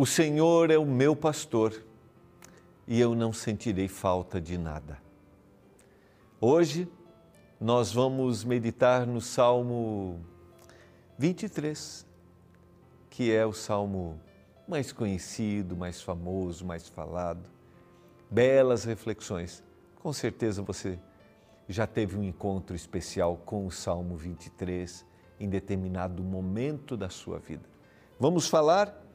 O Senhor é o meu pastor e eu não sentirei falta de nada. Hoje nós vamos meditar no Salmo 23, que é o salmo mais conhecido, mais famoso, mais falado. Belas reflexões. Com certeza você já teve um encontro especial com o Salmo 23 em determinado momento da sua vida. Vamos falar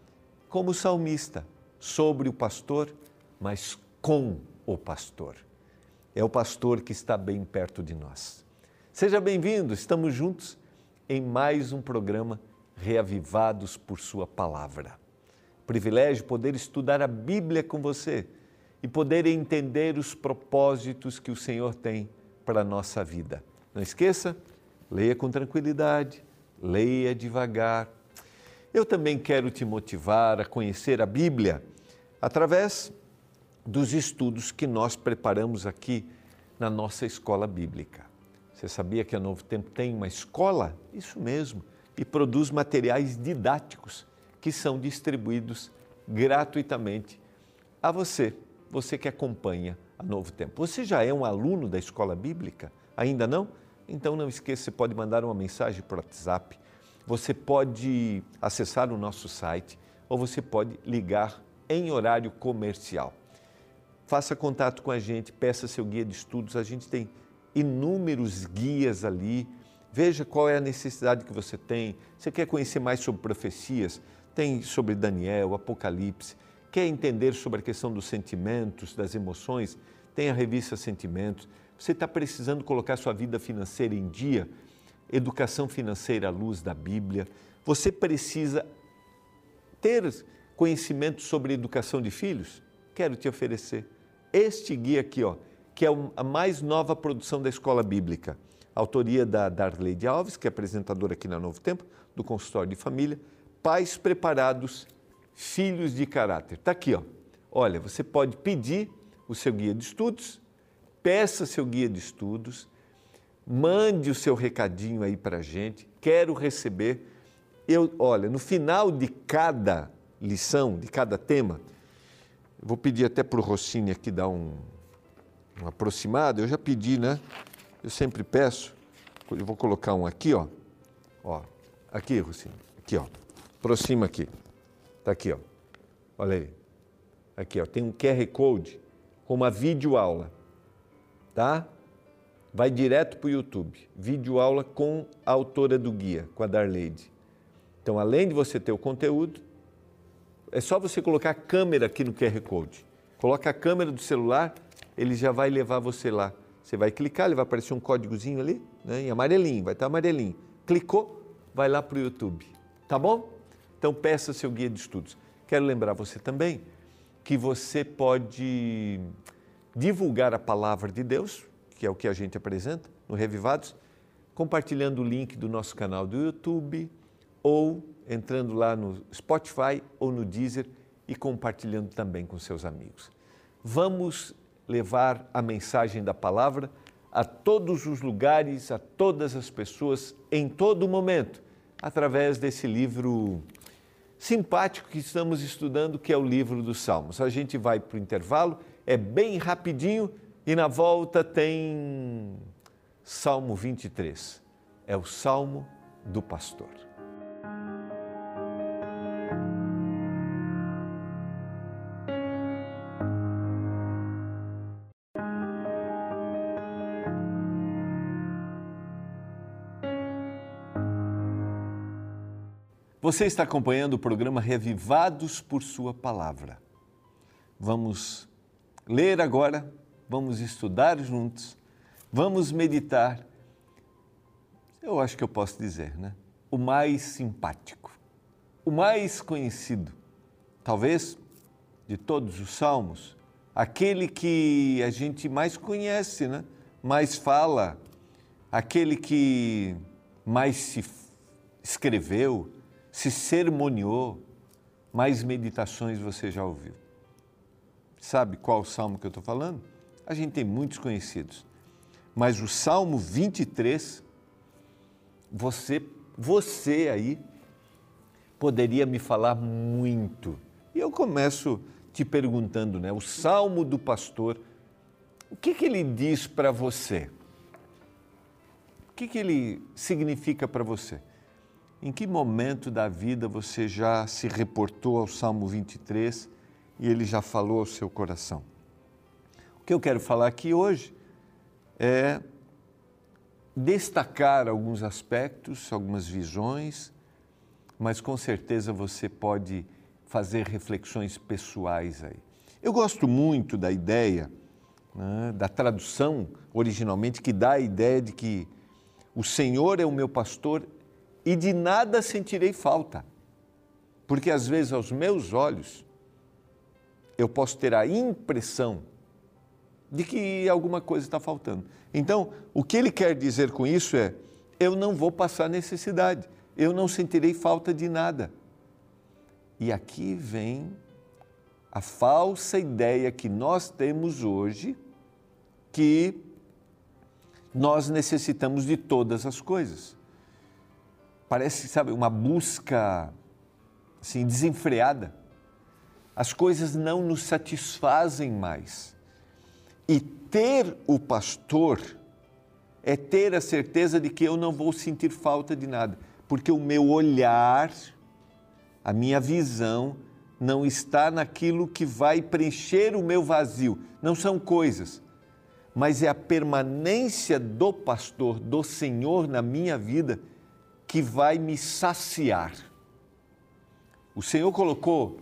como salmista sobre o pastor, mas com o pastor. É o pastor que está bem perto de nós. Seja bem-vindo, estamos juntos em mais um programa Reavivados por Sua Palavra. Privilégio poder estudar a Bíblia com você e poder entender os propósitos que o Senhor tem para a nossa vida. Não esqueça, leia com tranquilidade, leia devagar. Eu também quero te motivar a conhecer a Bíblia através dos estudos que nós preparamos aqui na nossa escola bíblica. Você sabia que a Novo Tempo tem uma escola? Isso mesmo, e produz materiais didáticos que são distribuídos gratuitamente a você, você que acompanha a Novo Tempo. Você já é um aluno da escola bíblica? Ainda não? Então não esqueça, você pode mandar uma mensagem por WhatsApp, você pode acessar o nosso site ou você pode ligar em horário comercial. Faça contato com a gente, peça seu guia de estudos, a gente tem inúmeros guias ali. Veja qual é a necessidade que você tem. Você quer conhecer mais sobre profecias? Tem sobre Daniel, Apocalipse. Quer entender sobre a questão dos sentimentos, das emoções? Tem a revista Sentimentos. Você está precisando colocar sua vida financeira em dia? Educação financeira à luz da Bíblia. Você precisa ter conhecimento sobre educação de filhos? Quero te oferecer este guia aqui, ó que é a mais nova produção da Escola Bíblica. Autoria da Darleide Alves, que é apresentadora aqui na Novo Tempo, do consultório de família. Pais preparados, filhos de caráter. Está aqui, ó. Olha, você pode pedir o seu guia de estudos, peça seu guia de estudos, mande o seu recadinho aí para gente. Quero receber. Eu, olha, no final de cada lição, de cada tema, vou pedir até para o Rossini aqui dar um, um aproximado, eu já pedi, né? Eu sempre peço, eu vou colocar um aqui, ó. Ó, aqui, Rocinho, aqui, ó. Aproxima aqui. Tá aqui, ó. Olha aí. Aqui, ó, tem um QR Code com uma videoaula, tá? Vai direto para o YouTube. Videoaula com a autora do guia, com a Darleide. Então, além de você ter o conteúdo, é só você colocar a câmera aqui no QR Code. Coloca a câmera do celular ele já vai levar você lá. Você vai clicar, ele vai aparecer um códigozinho ali, né, em amarelinho, vai estar amarelinho. Clicou, vai lá para o YouTube. Tá bom? Então peça seu guia de estudos. Quero lembrar você também que você pode divulgar a palavra de Deus, que é o que a gente apresenta no Revivados, compartilhando o link do nosso canal do YouTube ou entrando lá no Spotify ou no Deezer e compartilhando também com seus amigos. Vamos levar a mensagem da palavra a todos os lugares, a todas as pessoas, em todo momento, através desse livro simpático que estamos estudando, que é o livro dos Salmos. A gente vai para o intervalo, é bem rapidinho e na volta tem Salmo 23. É o Salmo do Pastor. Você está acompanhando o programa Revivados por Sua Palavra. Vamos ler agora, vamos estudar juntos, vamos meditar. Eu acho que eu posso dizer, né? O mais simpático, o mais conhecido, talvez de todos os salmos, aquele que a gente mais conhece, né? Mais fala, aquele que mais se escreveu se sermoneou, mais meditações você já ouviu. Sabe qual salmo que eu estou falando? A gente tem muitos conhecidos, mas o Salmo 23, você, você aí, poderia me falar muito E eu começo te perguntando, né? O Salmo do Pastor, o que, que ele diz para você? O que, que ele significa para você? Em que momento da vida você já se reportou ao Salmo 23 e ele já falou ao seu coração? O que eu quero falar aqui hoje é destacar alguns aspectos, algumas visões, mas com certeza você pode fazer reflexões pessoais aí. Eu gosto muito da ideia, né, da tradução originalmente, que dá a ideia de que o Senhor é o meu pastor e de nada sentirei falta. Porque às vezes, aos meus olhos, eu posso ter a impressão de que alguma coisa está faltando. Então, o que ele quer dizer com isso é: eu não vou passar necessidade, eu não sentirei falta de nada. E aqui vem a falsa ideia que nós temos hoje que nós necessitamos de todas as coisas. Parece, sabe, uma busca assim desenfreada. As coisas não nos satisfazem mais. E ter o pastor é ter a certeza de que eu não vou sentir falta de nada, porque o meu olhar, a minha visão, não está naquilo que vai preencher o meu vazio. Não são coisas, mas é a permanência do pastor, do Senhor na minha vida, que vai me saciar. O Senhor colocou,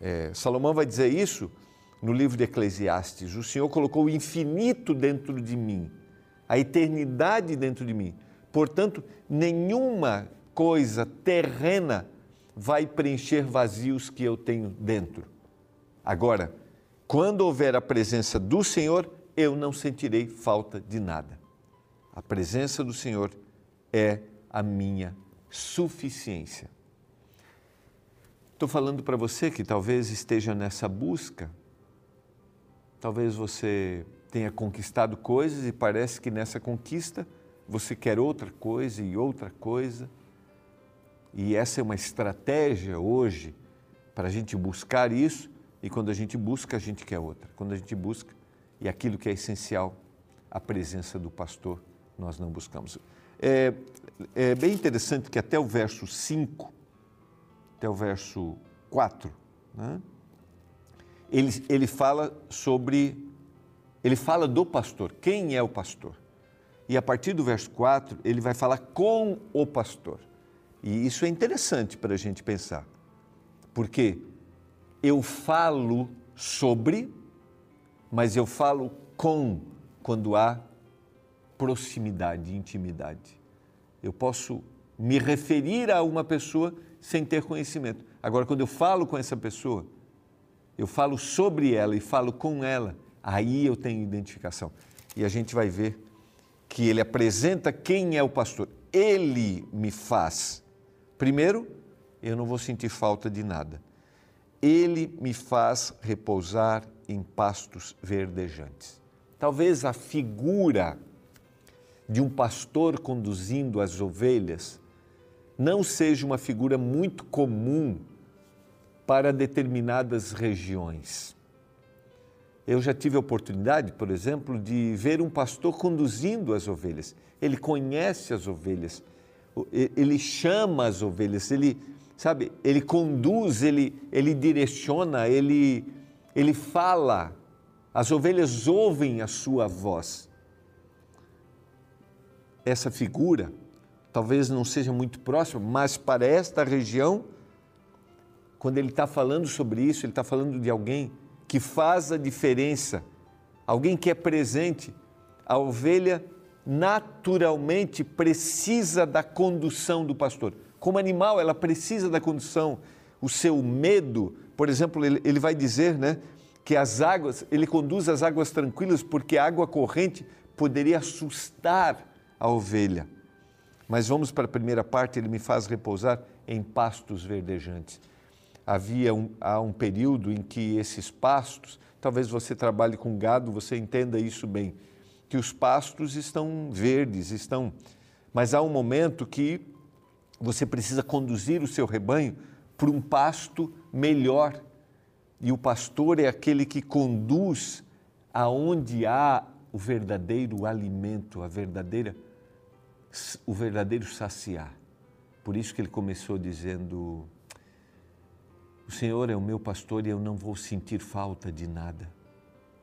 é, Salomão vai dizer isso, no livro de Eclesiastes. O Senhor colocou o infinito dentro de mim, a eternidade dentro de mim. Portanto, nenhuma coisa terrena vai preencher vazios que eu tenho dentro. Agora, quando houver a presença do Senhor, eu não sentirei falta de nada. A presença do Senhor é a minha suficiência. Estou falando para você que talvez esteja nessa busca Talvez você tenha conquistado coisas e parece que nessa conquista você quer outra coisa e outra coisa. E essa é uma estratégia hoje para a gente buscar isso, e quando a gente busca, a gente quer outra. Quando a gente busca, e aquilo que é essencial, a presença do pastor, nós não buscamos. É, é bem interessante que até o verso 5, até o verso 4, né? Ele, ele fala sobre, ele fala do pastor, quem é o pastor. E a partir do verso 4, ele vai falar com o pastor. E isso é interessante para a gente pensar, porque eu falo sobre, mas eu falo com quando há proximidade, intimidade. Eu posso me referir a uma pessoa sem ter conhecimento. Agora, quando eu falo com essa pessoa, eu falo sobre ela e falo com ela, aí eu tenho identificação. E a gente vai ver que ele apresenta quem é o pastor. Ele me faz. Primeiro, eu não vou sentir falta de nada. Ele me faz repousar em pastos verdejantes. Talvez a figura de um pastor conduzindo as ovelhas não seja uma figura muito comum para determinadas regiões. Eu já tive a oportunidade, por exemplo, de ver um pastor conduzindo as ovelhas. Ele conhece as ovelhas, ele chama as ovelhas, ele, sabe, ele conduz, ele, ele direciona, ele, ele fala. As ovelhas ouvem a sua voz. Essa figura talvez não seja muito próxima, mas para esta região quando ele está falando sobre isso, ele está falando de alguém que faz a diferença, alguém que é presente. A ovelha naturalmente precisa da condução do pastor. Como animal, ela precisa da condução. O seu medo, por exemplo, ele, ele vai dizer né, que as águas, ele conduz as águas tranquilas porque a água corrente poderia assustar a ovelha. Mas vamos para a primeira parte, ele me faz repousar em pastos verdejantes havia um, há um período em que esses pastos, talvez você trabalhe com gado, você entenda isso bem, que os pastos estão verdes, estão, mas há um momento que você precisa conduzir o seu rebanho para um pasto melhor, e o pastor é aquele que conduz aonde há o verdadeiro alimento, a verdadeira o verdadeiro saciar. Por isso que ele começou dizendo: O Senhor é o meu pastor e eu não vou sentir falta de nada.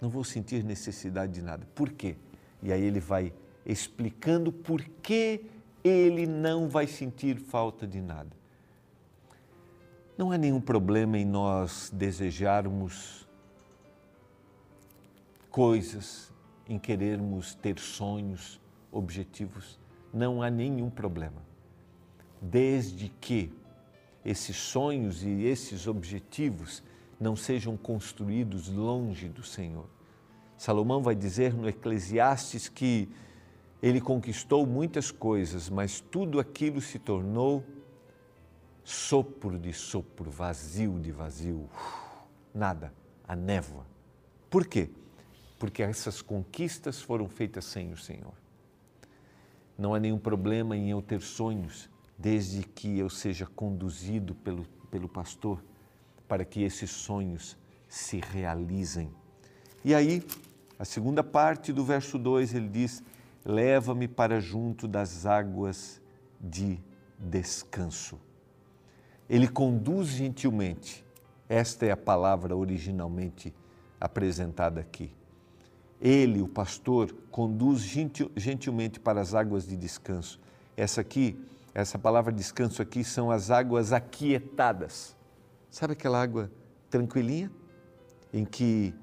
Não vou sentir necessidade de nada. Por quê? E aí ele vai explicando por que ele não vai sentir falta de nada. Não há nenhum problema em nós desejarmos coisas, em querermos ter sonhos, objetivos. Não há nenhum problema. Desde que esses sonhos e esses objetivos não sejam construídos longe do Senhor. Salomão vai dizer no Eclesiastes que ele conquistou muitas coisas, mas tudo aquilo se tornou sopro de sopro, vazio de vazio, nada, a névoa. Por quê? Porque essas conquistas foram feitas sem o Senhor. Não há nenhum problema em eu ter sonhos, desde que eu seja conduzido pelo, pelo pastor para que esses sonhos se realizem. E aí, a segunda parte do verso 2, ele diz: Leva-me para junto das águas de descanso ele conduz gentilmente. Esta é a palavra originalmente apresentada aqui. Ele, o pastor, conduz gentil, gentilmente para as águas de descanso. Essa aqui, essa palavra descanso aqui são as águas aquietadas. Sabe aquela água tranquilinha em que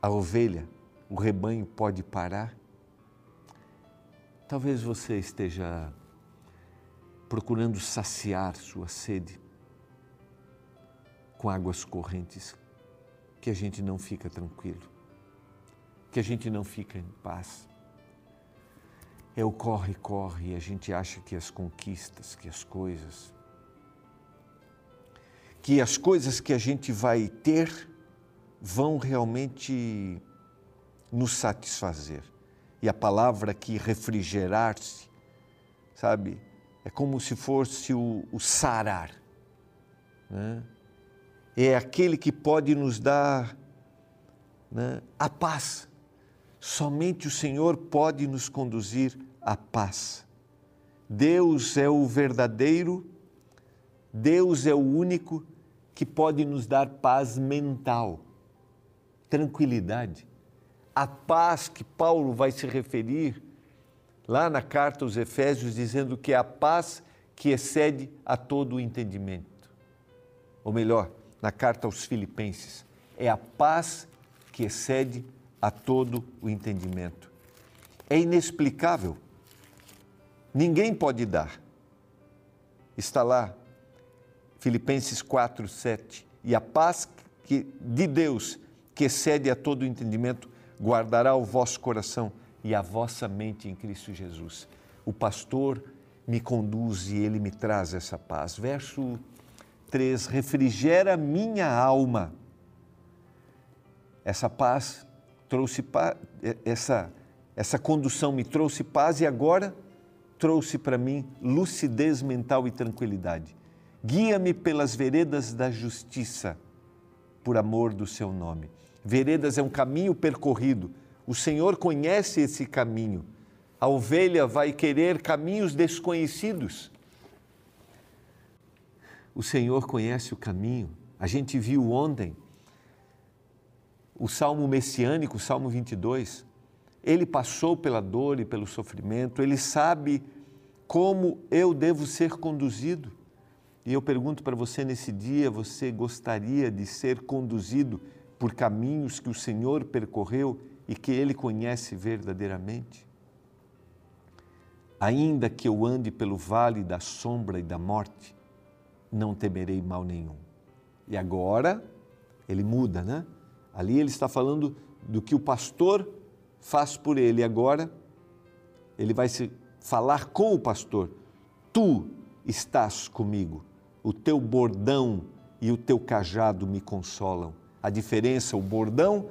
a ovelha, o rebanho pode parar? Talvez você esteja procurando saciar sua sede com águas correntes, que a gente não fica tranquilo, que a gente não fica em paz. É o corre, corre, e a gente acha que as conquistas, que as coisas, que as coisas que a gente vai ter vão realmente nos satisfazer. E a palavra que refrigerar-se, sabe, é como se fosse o, o sarar. Né? É aquele que pode nos dar né, a paz. Somente o Senhor pode nos conduzir à paz. Deus é o verdadeiro, Deus é o único que pode nos dar paz mental, tranquilidade. A paz que Paulo vai se referir lá na carta aos Efésios, dizendo que é a paz que excede a todo o entendimento. Ou melhor, na carta aos Filipenses, é a paz que excede a todo o entendimento. É inexplicável. Ninguém pode dar. Está lá, Filipenses 4, 7. E a paz que, de Deus, que excede a todo o entendimento, guardará o vosso coração e a vossa mente em Cristo Jesus. O pastor me conduz e ele me traz essa paz. Verso 3: refrigera minha alma. Essa paz trouxe paz, essa, essa condução me trouxe paz e agora trouxe para mim lucidez mental e tranquilidade. Guia-me pelas veredas da justiça, por amor do seu nome. Veredas é um caminho percorrido o Senhor conhece esse caminho. A ovelha vai querer caminhos desconhecidos. O Senhor conhece o caminho. A gente viu ontem o salmo messiânico, o salmo 22. Ele passou pela dor e pelo sofrimento, ele sabe como eu devo ser conduzido. E eu pergunto para você nesse dia: você gostaria de ser conduzido por caminhos que o Senhor percorreu e que Ele conhece verdadeiramente? Ainda que eu ande pelo vale da sombra e da morte, não temerei mal nenhum. E agora, ele muda, né? Ali ele está falando do que o pastor faz por ele. Agora, ele vai se falar com o pastor. Tu estás comigo, o teu bordão e o teu cajado me consolam. A diferença, o bordão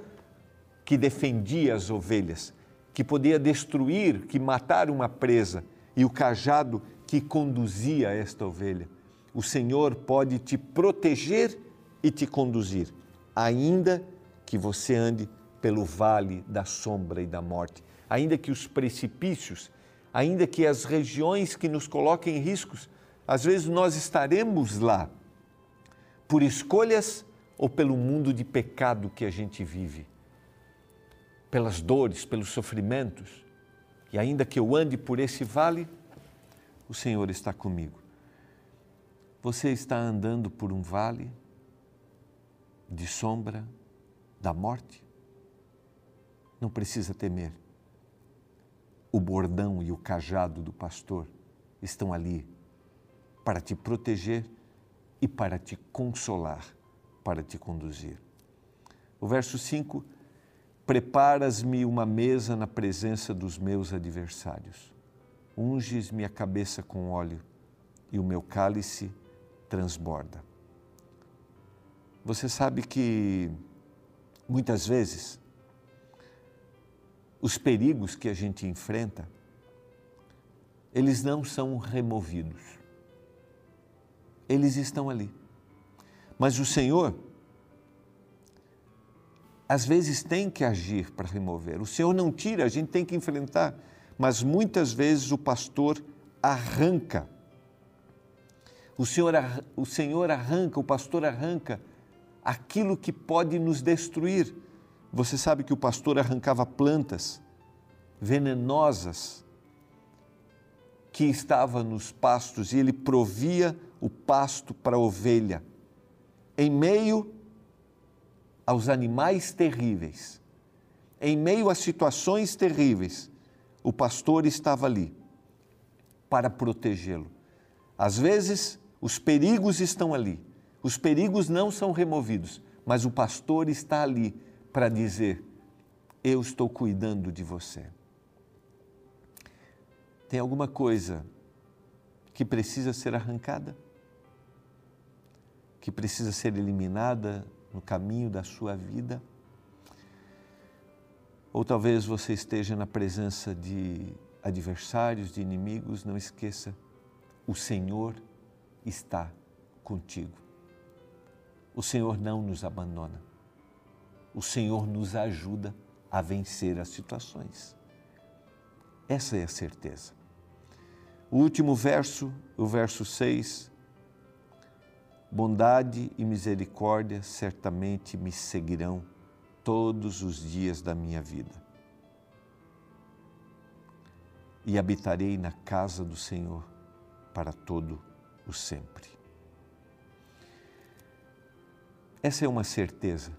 que defendia as ovelhas, que podia destruir, que matar uma presa, e o cajado que conduzia esta ovelha. O Senhor pode te proteger e te conduzir, ainda que você ande pelo vale da sombra e da morte, ainda que os precipícios, ainda que as regiões que nos coloquem em riscos, às vezes nós estaremos lá por escolhas ou pelo mundo de pecado que a gente vive, pelas dores, pelos sofrimentos. E ainda que eu ande por esse vale, o Senhor está comigo. Você está andando por um vale de sombra da morte? Não precisa temer. O bordão e o cajado do pastor estão ali para te proteger e para te consolar, para te conduzir. O verso 5: Preparas-me uma mesa na presença dos meus adversários, unges minha cabeça com óleo e o meu cálice transborda. Você sabe que muitas vezes os perigos que a gente enfrenta, eles não são removidos. Eles estão ali. Mas o Senhor, às vezes, tem que agir para remover. O Senhor não tira, a gente tem que enfrentar. Mas muitas vezes o pastor arranca. O Senhor, o Senhor arranca, o pastor arranca aquilo que pode nos destruir você sabe que o pastor arrancava plantas venenosas que estavam nos pastos e ele provia o pasto para a ovelha em meio aos animais terríveis, em meio a situações terríveis, o pastor estava ali para protegê-lo. Às vezes, os perigos estão ali, os perigos não são removidos, mas o pastor está ali para dizer: Eu estou cuidando de você. Tem alguma coisa que precisa ser arrancada? Que precisa ser eliminada no caminho da sua vida? Ou talvez você esteja na presença de adversários, de inimigos, não esqueça, o Senhor está contigo. O Senhor não nos abandona o Senhor nos ajuda a vencer as situações. Essa é a certeza. O último verso, o verso 6. Bondade e misericórdia certamente me seguirão todos os dias da minha vida. E habitarei na casa do Senhor para todo o sempre. Essa é uma certeza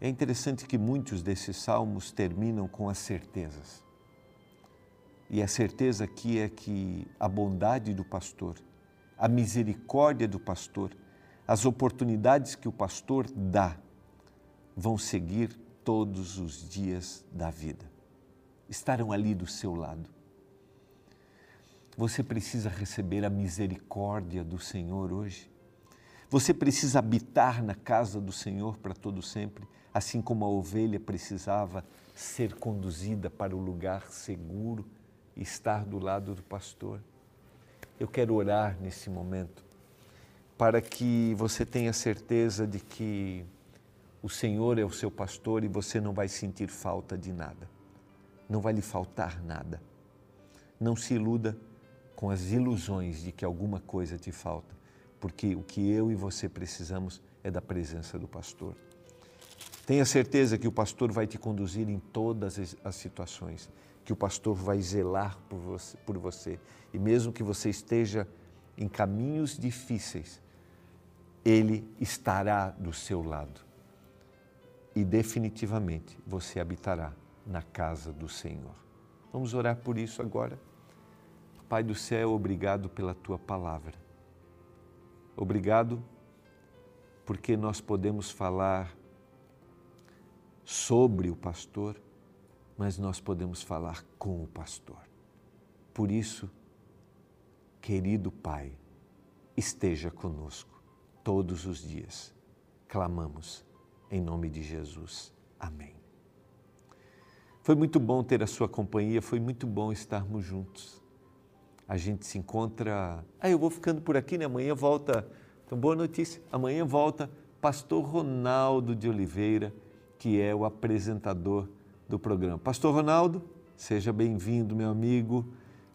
é interessante que muitos desses salmos terminam com as certezas. E a certeza aqui é que a bondade do pastor, a misericórdia do pastor, as oportunidades que o pastor dá, vão seguir todos os dias da vida. Estarão ali do seu lado. Você precisa receber a misericórdia do Senhor hoje. Você precisa habitar na casa do Senhor para todo sempre assim como a ovelha precisava ser conduzida para o lugar seguro e estar do lado do pastor. Eu quero orar nesse momento para que você tenha certeza de que o Senhor é o seu pastor e você não vai sentir falta de nada. Não vai lhe faltar nada. Não se iluda com as ilusões de que alguma coisa te falta, porque o que eu e você precisamos é da presença do pastor. Tenha certeza que o pastor vai te conduzir em todas as situações, que o pastor vai zelar por você, por você. E mesmo que você esteja em caminhos difíceis, ele estará do seu lado. E definitivamente você habitará na casa do Senhor. Vamos orar por isso agora. Pai do céu, obrigado pela tua palavra. Obrigado porque nós podemos falar sobre o pastor, mas nós podemos falar com o pastor. Por isso, querido Pai, esteja conosco todos os dias. Clamamos em nome de Jesus. Amém. Foi muito bom ter a sua companhia, foi muito bom estarmos juntos. A gente se encontra. Ah, eu vou ficando por aqui, né? Amanhã volta Então, boa notícia, amanhã volta Pastor Ronaldo de Oliveira, que é o apresentador do programa. Pastor Ronaldo, seja bem-vindo, meu amigo,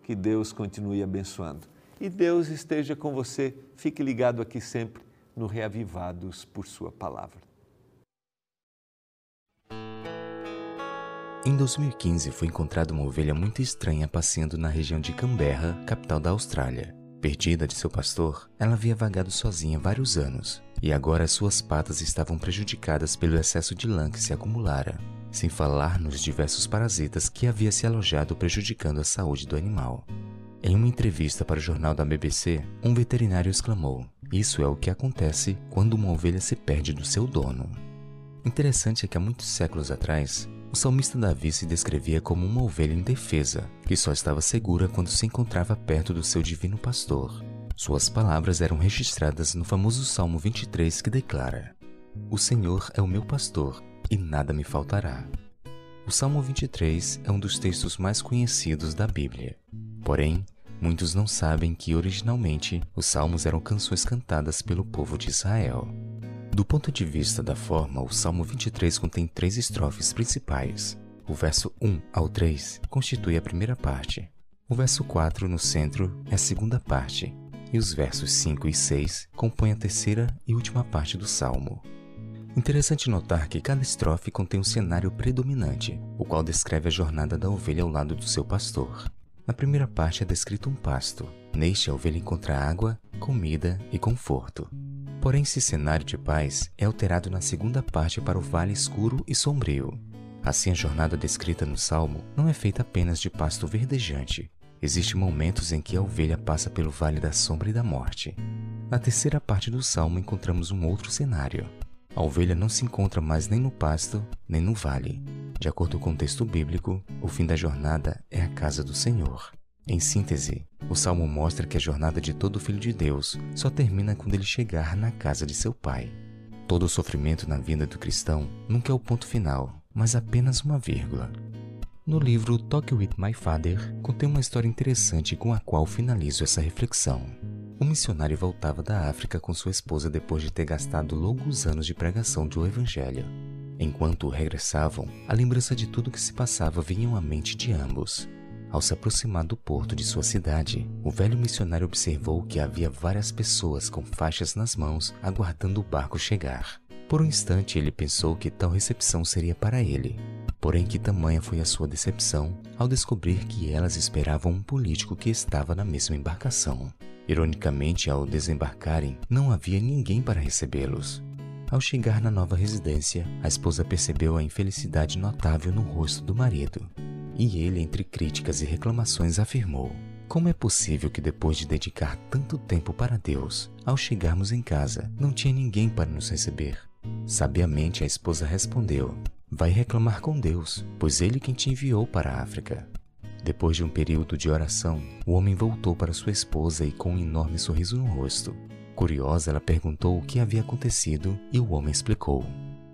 que Deus continue abençoando. E Deus esteja com você, fique ligado aqui sempre no Reavivados por Sua Palavra. Em 2015 foi encontrada uma ovelha muito estranha passeando na região de Canberra, capital da Austrália. Perdida de seu pastor, ela havia vagado sozinha vários anos e agora suas patas estavam prejudicadas pelo excesso de lã que se acumulara, sem falar nos diversos parasitas que havia se alojado prejudicando a saúde do animal. Em uma entrevista para o jornal da BBC, um veterinário exclamou: Isso é o que acontece quando uma ovelha se perde do seu dono. Interessante é que há muitos séculos atrás, o salmista Davi se descrevia como uma ovelha indefesa, que só estava segura quando se encontrava perto do seu divino pastor. Suas palavras eram registradas no famoso Salmo 23 que declara: O Senhor é o meu pastor e nada me faltará. O Salmo 23 é um dos textos mais conhecidos da Bíblia. Porém, muitos não sabem que originalmente os salmos eram canções cantadas pelo povo de Israel. Do ponto de vista da forma, o Salmo 23 contém três estrofes principais. O verso 1 ao 3 constitui a primeira parte. O verso 4 no centro é a segunda parte. E os versos 5 e 6 compõem a terceira e última parte do salmo. Interessante notar que cada estrofe contém um cenário predominante, o qual descreve a jornada da ovelha ao lado do seu pastor. Na primeira parte é descrito um pasto. Neste, a ovelha encontra água, comida e conforto. Porém, esse cenário de paz é alterado na segunda parte para o vale escuro e sombrio. Assim, a jornada descrita no Salmo não é feita apenas de pasto verdejante. Existem momentos em que a ovelha passa pelo vale da sombra e da morte. Na terceira parte do Salmo encontramos um outro cenário. A ovelha não se encontra mais nem no pasto, nem no vale. De acordo com o texto bíblico, o fim da jornada é a casa do Senhor. Em síntese, o salmo mostra que a jornada de todo filho de Deus só termina quando ele chegar na casa de seu pai. Todo sofrimento na vida do cristão nunca é o ponto final, mas apenas uma vírgula. No livro Talk with My Father, contém uma história interessante com a qual finalizo essa reflexão. Um missionário voltava da África com sua esposa depois de ter gastado longos anos de pregação do Evangelho. Enquanto regressavam, a lembrança de tudo que se passava vinha à mente de ambos. Ao se aproximar do porto de sua cidade, o velho missionário observou que havia várias pessoas com faixas nas mãos aguardando o barco chegar. Por um instante ele pensou que tal recepção seria para ele. Porém, que tamanha foi a sua decepção ao descobrir que elas esperavam um político que estava na mesma embarcação. Ironicamente, ao desembarcarem, não havia ninguém para recebê-los. Ao chegar na nova residência, a esposa percebeu a infelicidade notável no rosto do marido. E ele, entre críticas e reclamações, afirmou: Como é possível que depois de dedicar tanto tempo para Deus, ao chegarmos em casa, não tinha ninguém para nos receber? Sabiamente a esposa respondeu: Vai reclamar com Deus, pois ele quem te enviou para a África. Depois de um período de oração, o homem voltou para sua esposa e com um enorme sorriso no rosto. Curiosa, ela perguntou o que havia acontecido e o homem explicou.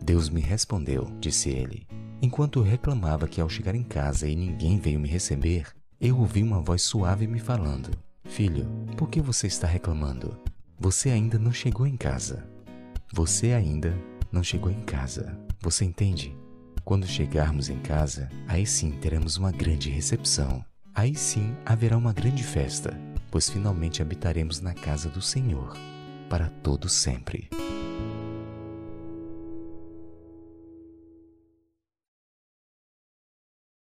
Deus me respondeu, disse ele. Enquanto reclamava que ao chegar em casa e ninguém veio me receber, eu ouvi uma voz suave me falando: Filho, por que você está reclamando? Você ainda não chegou em casa. Você ainda não chegou em casa. Você entende? Quando chegarmos em casa, aí sim teremos uma grande recepção. Aí sim haverá uma grande festa, pois finalmente habitaremos na casa do Senhor para todo sempre.